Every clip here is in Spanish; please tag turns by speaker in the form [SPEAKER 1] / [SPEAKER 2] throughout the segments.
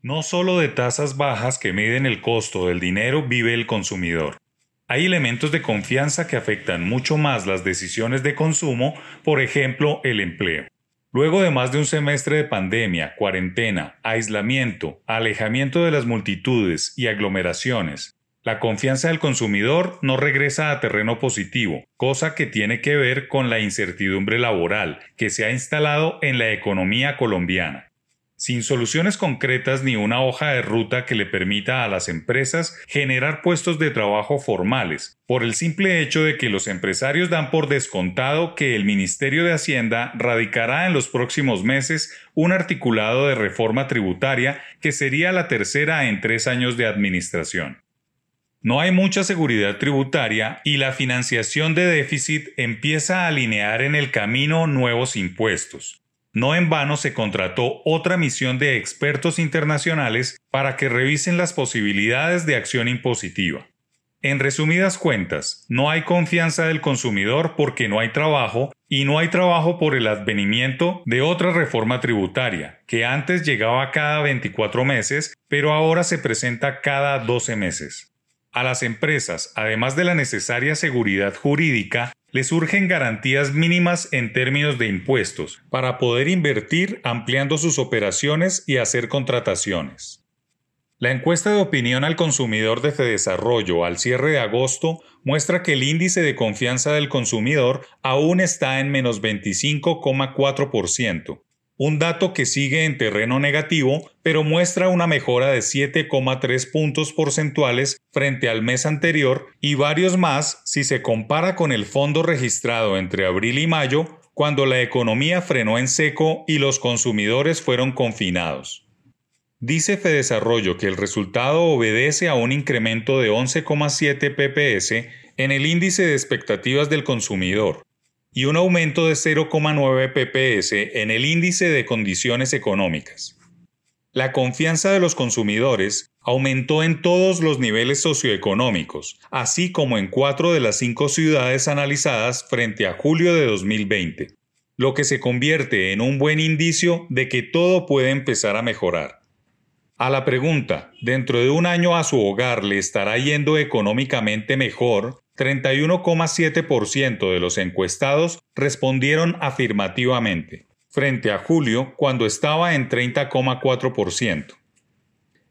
[SPEAKER 1] No solo de tasas bajas que miden el costo del dinero vive el consumidor. Hay elementos de confianza que afectan mucho más las decisiones de consumo, por ejemplo, el empleo. Luego de más de un semestre de pandemia, cuarentena, aislamiento, alejamiento de las multitudes y aglomeraciones, la confianza del consumidor no regresa a terreno positivo, cosa que tiene que ver con la incertidumbre laboral que se ha instalado en la economía colombiana sin soluciones concretas ni una hoja de ruta que le permita a las empresas generar puestos de trabajo formales, por el simple hecho de que los empresarios dan por descontado que el Ministerio de Hacienda radicará en los próximos meses un articulado de reforma tributaria que sería la tercera en tres años de administración. No hay mucha seguridad tributaria y la financiación de déficit empieza a alinear en el camino nuevos impuestos, no en vano se contrató otra misión de expertos internacionales para que revisen las posibilidades de acción impositiva. En resumidas cuentas, no hay confianza del consumidor porque no hay trabajo y no hay trabajo por el advenimiento de otra reforma tributaria, que antes llegaba cada 24 meses, pero ahora se presenta cada 12 meses. A las empresas, además de la necesaria seguridad jurídica, les surgen garantías mínimas en términos de impuestos para poder invertir ampliando sus operaciones y hacer contrataciones. La encuesta de opinión al consumidor de Fedesarrollo al cierre de agosto muestra que el índice de confianza del consumidor aún está en menos 25,4%, un dato que sigue en terreno negativo, pero muestra una mejora de 7,3 puntos porcentuales frente al mes anterior y varios más si se compara con el fondo registrado entre abril y mayo, cuando la economía frenó en seco y los consumidores fueron confinados. Dice Fedesarrollo que el resultado obedece a un incremento de 11,7 pps en el índice de expectativas del consumidor, y un aumento de 0,9 pps en el índice de condiciones económicas. La confianza de los consumidores aumentó en todos los niveles socioeconómicos, así como en cuatro de las cinco ciudades analizadas frente a julio de 2020, lo que se convierte en un buen indicio de que todo puede empezar a mejorar. A la pregunta, ¿dentro de un año a su hogar le estará yendo económicamente mejor? 31,7% de los encuestados respondieron afirmativamente, frente a julio cuando estaba en 30,4%.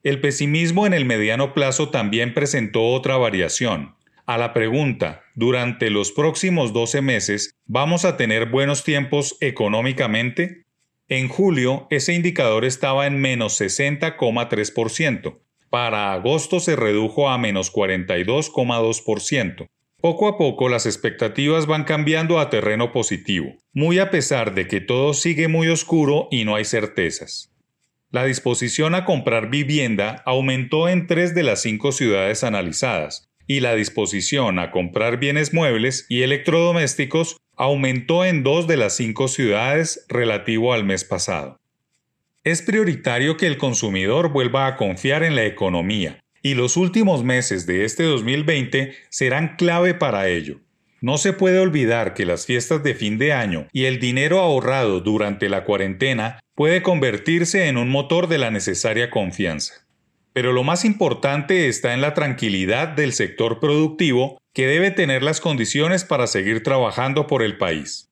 [SPEAKER 1] El pesimismo en el mediano plazo también presentó otra variación. A la pregunta, ¿durante los próximos 12 meses vamos a tener buenos tiempos económicamente? En julio ese indicador estaba en menos 60,3%. Para agosto se redujo a menos 42,2%. Poco a poco las expectativas van cambiando a terreno positivo, muy a pesar de que todo sigue muy oscuro y no hay certezas. La disposición a comprar vivienda aumentó en tres de las cinco ciudades analizadas, y la disposición a comprar bienes muebles y electrodomésticos aumentó en dos de las cinco ciudades relativo al mes pasado. Es prioritario que el consumidor vuelva a confiar en la economía, y los últimos meses de este 2020 serán clave para ello. No se puede olvidar que las fiestas de fin de año y el dinero ahorrado durante la cuarentena puede convertirse en un motor de la necesaria confianza. Pero lo más importante está en la tranquilidad del sector productivo que debe tener las condiciones para seguir trabajando por el país.